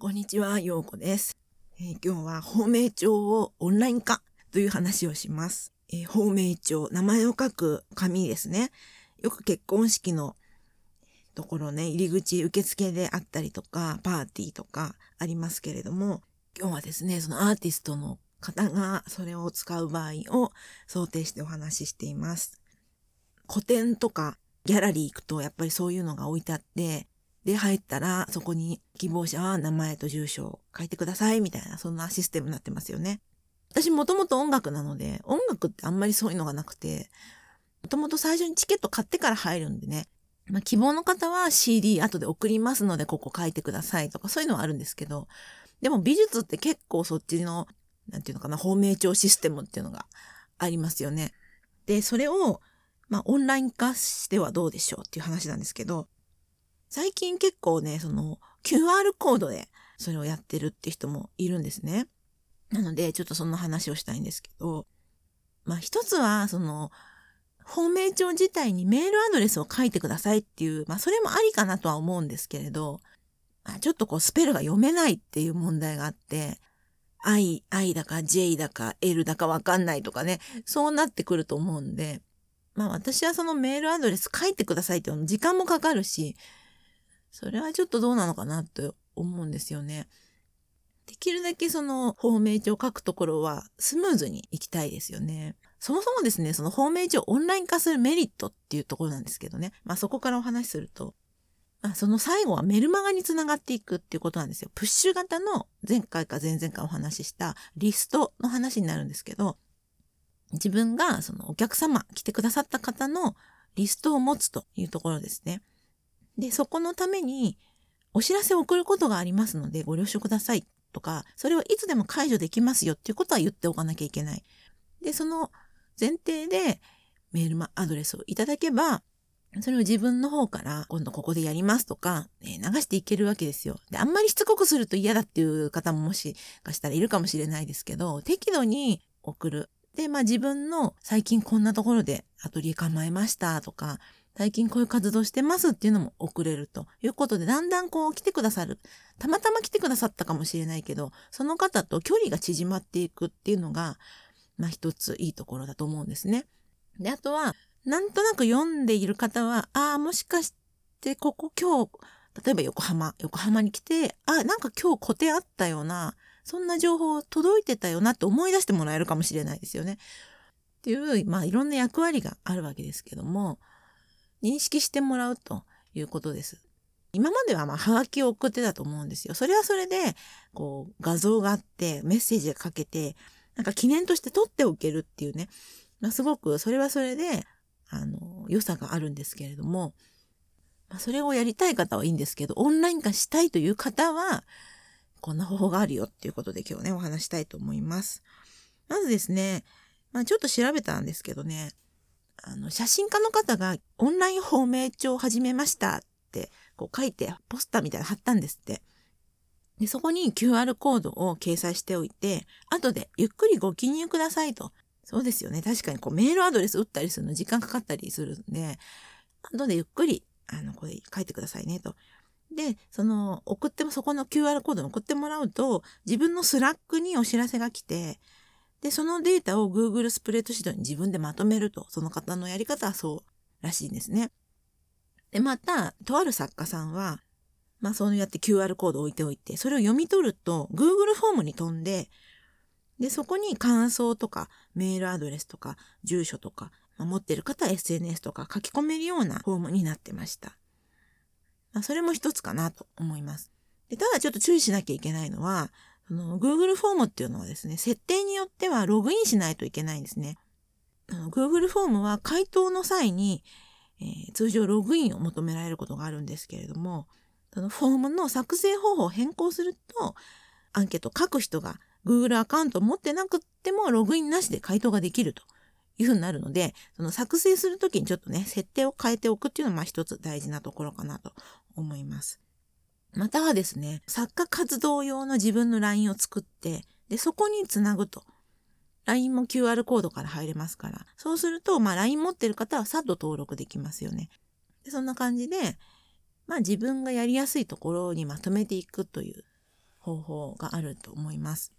こんにちは、ようこです、えー今日は芳名帳をオンライン化という話をします。えー芳名帳、名前を書く紙ですね。よく結婚式のところね、入り口受付であったりとか、パーティーとかありますけれども、今日はですね、そのアーティストの方がそれを使う場合を想定してお話ししています。個展とかギャラリー行くとやっぱりそういうのが置いてあって、で、入ったら、そこに希望者は名前と住所を書いてください、みたいな、そんなシステムになってますよね。私もともと音楽なので、音楽ってあんまりそういうのがなくて、もともと最初にチケット買ってから入るんでね、まあ、希望の方は CD 後で送りますので、ここ書いてくださいとか、そういうのはあるんですけど、でも美術って結構そっちの、なんていうのかな、芳名帳システムっていうのがありますよね。で、それを、まあ、オンライン化してはどうでしょうっていう話なんですけど、最近結構ね、その QR コードでそれをやってるって人もいるんですね。なので、ちょっとそんな話をしたいんですけど、まあ一つは、その、芳名帳自体にメールアドレスを書いてくださいっていう、まあそれもありかなとは思うんですけれど、まあ、ちょっとこうスペルが読めないっていう問題があって、I、I だか J だか L だかわかんないとかね、そうなってくると思うんで、まあ私はそのメールアドレス書いてくださいっていうの時間もかかるし、それはちょっとどうなのかなと思うんですよね。できるだけその芳名帳を書くところはスムーズに行きたいですよね。そもそもですね、その芳名帳をオンライン化するメリットっていうところなんですけどね。まあそこからお話しすると、まあ、その最後はメルマガにつながっていくっていうことなんですよ。プッシュ型の前回か前々回お話ししたリストの話になるんですけど、自分がそのお客様、来てくださった方のリストを持つというところですね。で、そこのためにお知らせを送ることがありますのでご了承くださいとか、それをいつでも解除できますよっていうことは言っておかなきゃいけない。で、その前提でメールアドレスをいただけば、それを自分の方から今度ここでやりますとか、えー流していけるわけですよ。で、あんまりしつこくすると嫌だっていう方ももしかしたらいるかもしれないですけど、適度に送る。で、まあ自分の最近こんなところでアトリエ構えましたとか、最近こういう活動してますっていうのも送れるということで、だんだんこう来てくださる。たまたま来てくださったかもしれないけど、その方と距離が縮まっていくっていうのが、まあ一ついいところだと思うんですね。で、あとは、なんとなく読んでいる方は、ああ、もしかしてここ今日、例えば横浜、横浜に来て、あ、なんか今日固定あったよな、そんな情報届いてたよなって思い出してもらえるかもしれないですよね。っていう、まあいろんな役割があるわけですけども、認識してもらうということです。今まではまあ、はがきを送ってたと思うんですよ。それはそれで、こう、画像があって、メッセージが書けて、なんか記念として取っておけるっていうね。まあ、すごく、それはそれで、あの、良さがあるんですけれども、まあ、それをやりたい方はいいんですけど、オンライン化したいという方は、こんな方法があるよっていうことで今日ね、お話したいと思います。まずですね、まあ、ちょっと調べたんですけどね、あの、写真家の方がオンライン芳名帳を始めましたって、こう書いて、ポスターみたいなの貼ったんですって。で、そこに QR コードを掲載しておいて、後でゆっくりご記入くださいと。そうですよね。確かにこうメールアドレス打ったりするの時間かかったりするんで、後でゆっくり、あの、これ書いてくださいねと。で、その、送っても、そこの QR コードに送ってもらうと、自分の Slack にお知らせが来て、で、そのデータを Google スプレッドシートに自分でまとめると、その方のやり方はそうらしいんですね。で、また、とある作家さんは、まあそうやって QR コードを置いておいて、それを読み取ると Google フォームに飛んで、で、そこに感想とかメールアドレスとか住所とか、まあ、持ってる方は SNS とか書き込めるようなフォームになってました。まあそれも一つかなと思います。で、ただちょっと注意しなきゃいけないのは、その Google フォームっていうのはですね、設定によってはログインしないといけないんですね。Google フォームは回答の際に、えー通常ログインを求められることがあるんですけれども、そのフォームの作成方法を変更すると、アンケートを書く人が Google アカウントを持ってなくてもログインなしで回答ができるというふうになるので、その作成するときにちょっとね、設定を変えておくっていうのはまあ一つ大事なところかなと思います。またはですね、作家活動用の自分の LINE を作って、で、そこにつなぐと。LINE も QR コードから入れますから。そうすると、まあ LINE 持ってる方はさっと登録できますよね。でそんな感じで、まあ自分がやりやすいところにまとめていくという方法があると思います。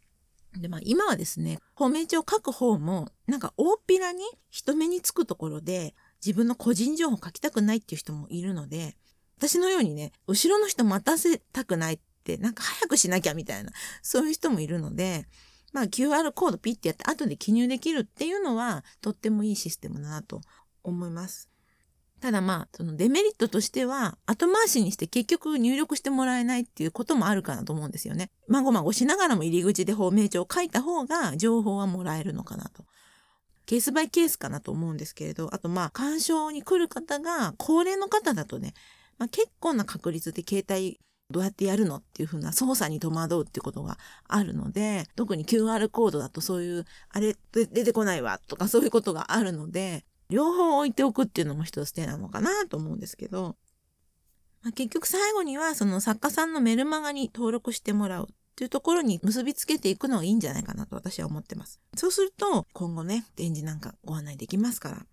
で、まあ今はですね、法名帳を書く方も、なんか大っぴらに人目につくところで自分の個人情報書きたくないっていう人もいるので、私のようにね、後ろの人待たせたくないって、なんか早くしなきゃみたいな、そういう人もいるので、まあ QR コードピッてやって後で記入できるっていうのはとってもいいシステムだなと思います。ただまあ、そのデメリットとしては、後回しにして結局入力してもらえないっていうこともあるかなと思うんですよね。まごまごしながらも入り口で法名帳を書いた方が情報はもらえるのかなと。ケースバイケースかなと思うんですけれど、あとまあ、干渉に来る方が高齢の方だとね、まあ、結構な確率で携帯どうやってやるのっていう風な操作に戸惑うっていうことがあるので、特に QR コードだとそういう、あれ出てこないわとかそういうことがあるので、両方置いておくっていうのも一つ手なのかなと思うんですけど、まあ、結局最後にはその作家さんのメルマガに登録してもらうっていうところに結びつけていくのがいいんじゃないかなと私は思ってます。そうすると今後ね、展示なんかご案内できますから。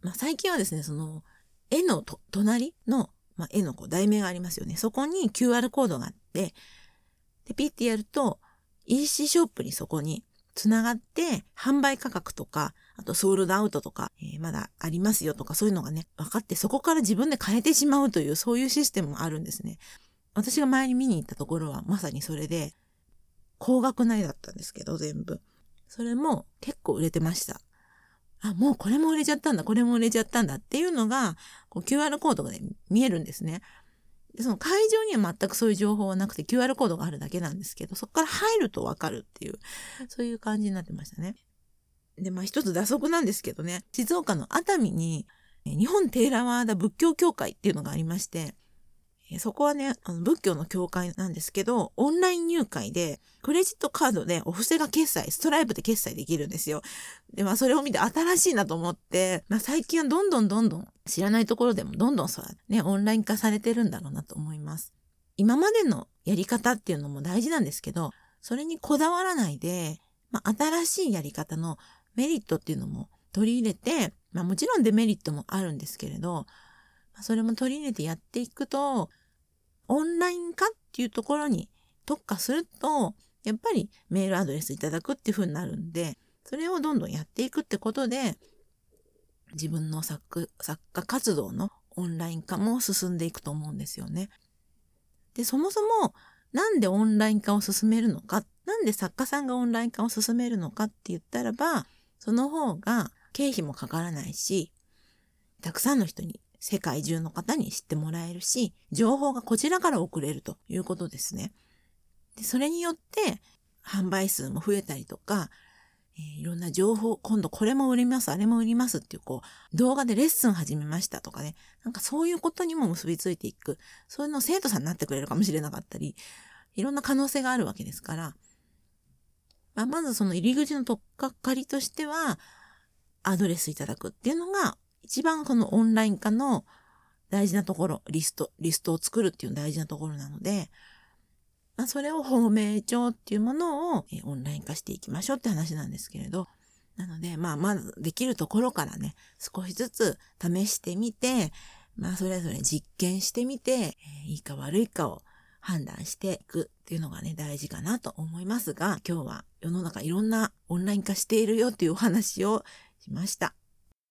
まあ、最近はですね、その絵の隣の、まあ、絵のこう題名がありますよね。そこに QR コードがあって、で、ピッてやると EC ショップにそこにつながって販売価格とかあとソールドアウトとか、えー、まだありますよとかそういうのがね、分かってそこから自分で変えてしまうというそういうシステムもあるんですね。私が前に見に行ったところはまさにそれで、高額な絵だったんですけど、全部。それも結構売れてました。あ、もうこれも売れちゃったんだ、これも売れちゃったんだっていうのが、こう QR コードがね、見えるんですね。で、その会場には全くそういう情報はなくて QR コードがあるだけなんですけど、そこから入るとわかるっていう、そういう感じになってましたね。で、まあ一つ打足なんですけどね、静岡の熱海に日本テーラワーダ仏教協会っていうのがありまして、そこはね、あの仏教の教会なんですけど、オンライン入会で、クレジットカードでお布施が決済、ストライプで決済できるんですよ。で、まあそれを見て新しいなと思って、まあ最近はどんどんどんどん知らないところでもどんどんそうね、オンライン化されてるんだろうなと思います。今までのやり方っていうのも大事なんですけど、それにこだわらないで、まあ新しいやり方のメリットっていうのも取り入れて、まあもちろんデメリットもあるんですけれど、それも取り入れてやっていくと、オンライン化っていうところに特化すると、やっぱりメールアドレスいただくっていう風になるんで、それをどんどんやっていくってことで、自分の作作家活動のオンライン化も進んでいくと思うんですよね。で、そもそもなんでオンライン化を進めるのか、なんで作家さんがオンライン化を進めるのかって言ったらば、その方が経費もかからないし、たくさんの人に、世界中の方に知ってもらえるし、情報がこちらから送れるということですね。でそれによって販売数も増えたりとか、えー、いろんな情報、今度これも売ります、あれも売りますっていう、こう、動画でレッスン始めましたとかね、なんかそういうことにも結びついていく。そういうの生徒さんになってくれるかもしれなかったり、いろんな可能性があるわけですから、まあ、まずその入り口の取っかかりとしては、アドレスいただくっていうのが、一番このオンライン化の大事なところ、リスト、リストを作るっていう大事なところなので、まあ、それを法名帳っていうものをオンライン化していきましょうって話なんですけれど、なので、まあ、まずできるところからね、少しずつ試してみて、まあ、それぞれ実験してみて、いいか悪いかを判断していくっていうのがね、大事かなと思いますが、今日は世の中いろんなオンライン化しているよっていうお話をしました。